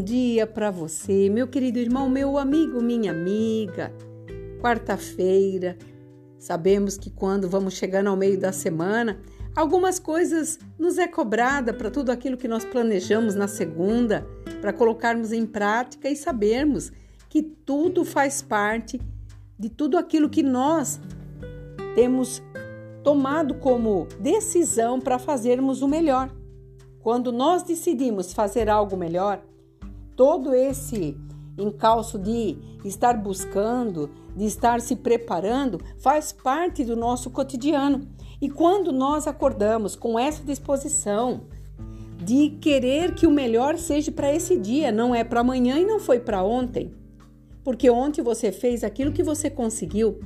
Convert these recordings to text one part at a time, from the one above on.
bom dia para você, meu querido irmão, meu amigo, minha amiga. Quarta-feira, sabemos que quando vamos chegando ao meio da semana, algumas coisas nos é cobrada para tudo aquilo que nós planejamos na segunda, para colocarmos em prática e sabermos que tudo faz parte de tudo aquilo que nós temos tomado como decisão para fazermos o melhor. Quando nós decidimos fazer algo melhor, todo esse encalço de estar buscando, de estar se preparando, faz parte do nosso cotidiano. E quando nós acordamos com essa disposição de querer que o melhor seja para esse dia, não é para amanhã e não foi para ontem, porque ontem você fez aquilo que você conseguiu,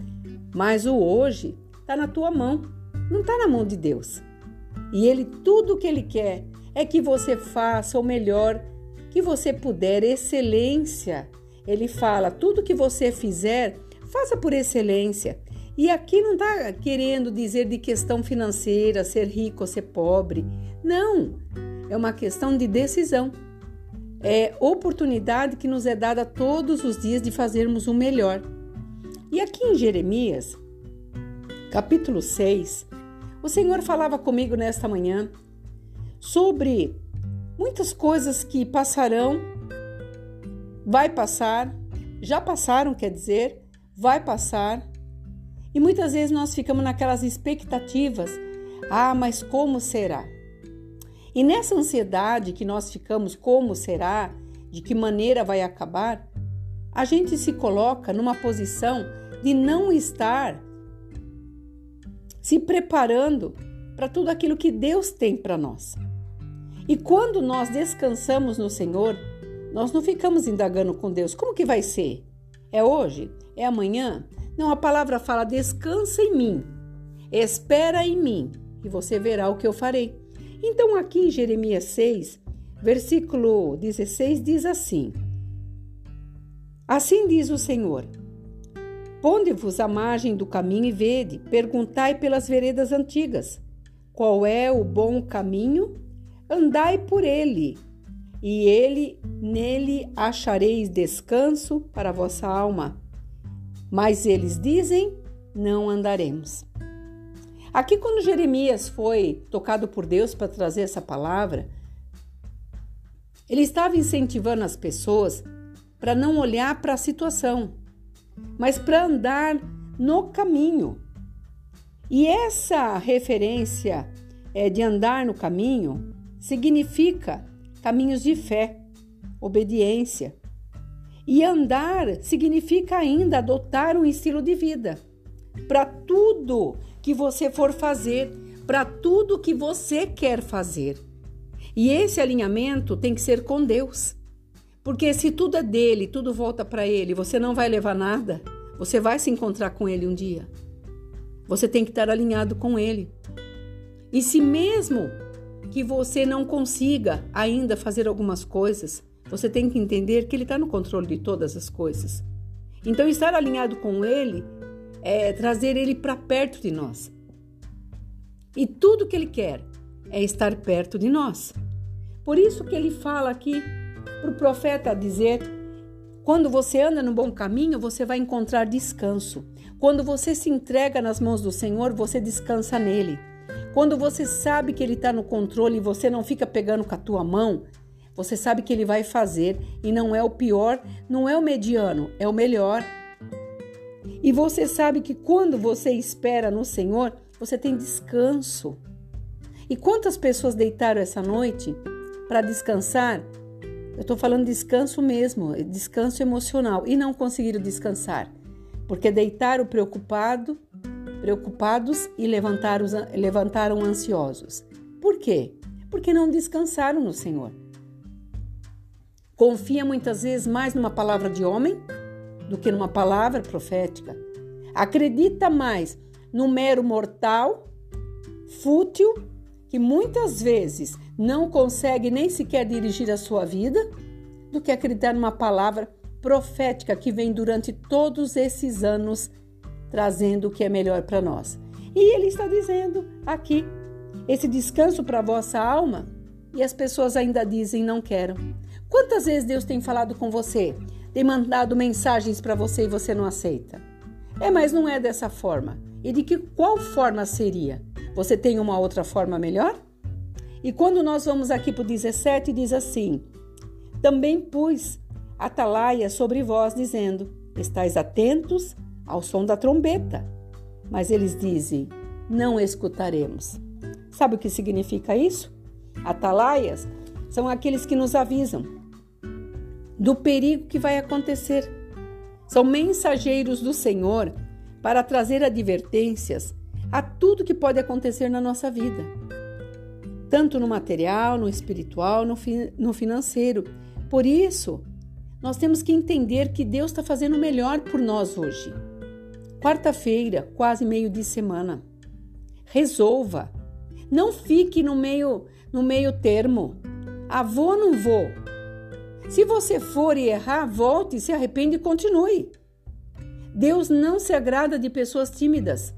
mas o hoje está na tua mão, não está na mão de Deus. E Ele, tudo o que Ele quer é que você faça o melhor que você puder, excelência. Ele fala: tudo que você fizer, faça por excelência. E aqui não está querendo dizer de questão financeira, ser rico ou ser pobre. Não, é uma questão de decisão. É oportunidade que nos é dada todos os dias de fazermos o melhor. E aqui em Jeremias, capítulo 6, o Senhor falava comigo nesta manhã sobre muitas coisas que passarão, vai passar, já passaram, quer dizer, vai passar. E muitas vezes nós ficamos naquelas expectativas: ah, mas como será? E nessa ansiedade que nós ficamos, como será? De que maneira vai acabar? A gente se coloca numa posição de não estar se preparando para tudo aquilo que Deus tem para nós. E quando nós descansamos no Senhor, nós não ficamos indagando com Deus: como que vai ser? É hoje? É amanhã? Não, a palavra fala: descansa em mim, espera em mim, e você verá o que eu farei. Então, aqui em Jeremias 6, versículo 16, diz assim: Assim diz o Senhor: Ponde-vos à margem do caminho e vede, perguntai pelas veredas antigas, qual é o bom caminho andai por ele, e ele nele achareis descanso para vossa alma. Mas eles dizem: não andaremos. Aqui, quando Jeremias foi tocado por Deus para trazer essa palavra, ele estava incentivando as pessoas para não olhar para a situação, mas para andar no caminho. E essa referência é, de andar no caminho significa caminhos de fé, obediência. E andar significa ainda adotar um estilo de vida. Para tudo que você for fazer, para tudo que você quer fazer. E esse alinhamento tem que ser com Deus. Porque se tudo é dele, tudo volta para ele, você não vai levar nada. Você vai se encontrar com ele um dia. Você tem que estar alinhado com ele. E se mesmo que você não consiga ainda fazer algumas coisas, você tem que entender que Ele está no controle de todas as coisas. Então, estar alinhado com Ele é trazer Ele para perto de nós. E tudo que Ele quer é estar perto de nós. Por isso que Ele fala aqui para o profeta dizer: quando você anda no bom caminho, você vai encontrar descanso. Quando você se entrega nas mãos do Senhor, você descansa nele. Quando você sabe que ele está no controle e você não fica pegando com a tua mão, você sabe que ele vai fazer e não é o pior, não é o mediano, é o melhor. E você sabe que quando você espera no Senhor, você tem descanso. E quantas pessoas deitaram essa noite para descansar? Eu estou falando descanso mesmo, descanso emocional, e não conseguiram descansar, porque deitaram preocupado, preocupados e levantaram, levantaram ansiosos. Por quê? Porque não descansaram no Senhor. Confia muitas vezes mais numa palavra de homem do que numa palavra profética. Acredita mais no mero mortal, fútil, que muitas vezes não consegue nem sequer dirigir a sua vida, do que acreditar numa palavra profética que vem durante todos esses anos trazendo o que é melhor para nós. E ele está dizendo aqui: esse descanso para a vossa alma, e as pessoas ainda dizem não quero. Quantas vezes Deus tem falado com você? Tem mandado mensagens para você e você não aceita? É, mas não é dessa forma. E de que qual forma seria? Você tem uma outra forma melhor? E quando nós vamos aqui para o 17, diz assim: Também pus atalaia sobre vós, dizendo: Estais atentos ao som da trombeta. Mas eles dizem: Não escutaremos. Sabe o que significa isso? Atalaias são aqueles que nos avisam do perigo que vai acontecer. São mensageiros do Senhor para trazer advertências a tudo que pode acontecer na nossa vida, tanto no material, no espiritual, no, fi no financeiro. Por isso, nós temos que entender que Deus está fazendo o melhor por nós hoje. Quarta-feira, quase meio de semana. Resolva. Não fique no meio no meio termo. Ah, vou ou não vou? Se você for e errar, volte, se arrepende e continue. Deus não se agrada de pessoas tímidas.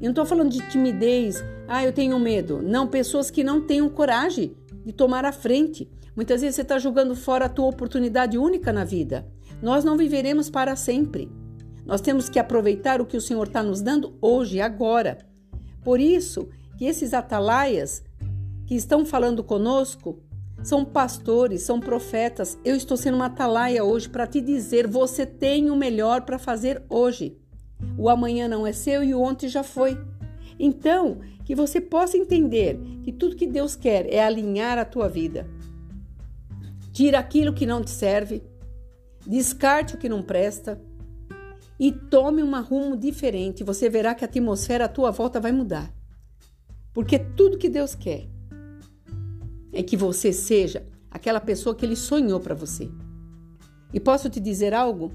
Eu não estou falando de timidez, ah, eu tenho medo. Não, pessoas que não tenham coragem de tomar a frente. Muitas vezes você está jogando fora a tua oportunidade única na vida. Nós não viveremos para sempre. Nós temos que aproveitar o que o Senhor está nos dando hoje, agora. Por isso que esses atalaias que estão falando conosco são pastores, são profetas. Eu estou sendo uma atalaia hoje para te dizer: você tem o melhor para fazer hoje. O amanhã não é seu e o ontem já foi. Então, que você possa entender que tudo que Deus quer é alinhar a tua vida. Tira aquilo que não te serve, descarte o que não presta e tome um rumo diferente. Você verá que a atmosfera à tua volta vai mudar. Porque tudo que Deus quer é que você seja aquela pessoa que ele sonhou para você. E posso te dizer algo?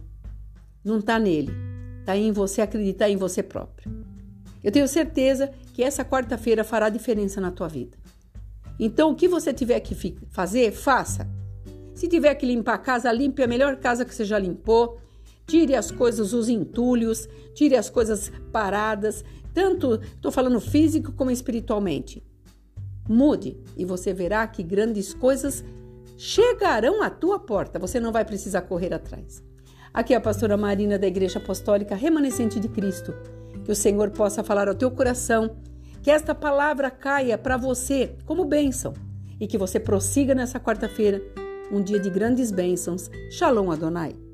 Não está nele, está em você acreditar em você próprio. Eu tenho certeza que essa quarta-feira fará diferença na tua vida. Então, o que você tiver que fazer, faça. Se tiver que limpar a casa, limpe a melhor casa que você já limpou. Tire as coisas, os entulhos, tire as coisas paradas, tanto estou falando físico como espiritualmente. Mude e você verá que grandes coisas chegarão à tua porta. Você não vai precisar correr atrás. Aqui é a pastora Marina da Igreja Apostólica Remanescente de Cristo. Que o Senhor possa falar ao teu coração, que esta palavra caia para você como bênção e que você prossiga nessa quarta-feira, um dia de grandes bênçãos. Shalom Adonai.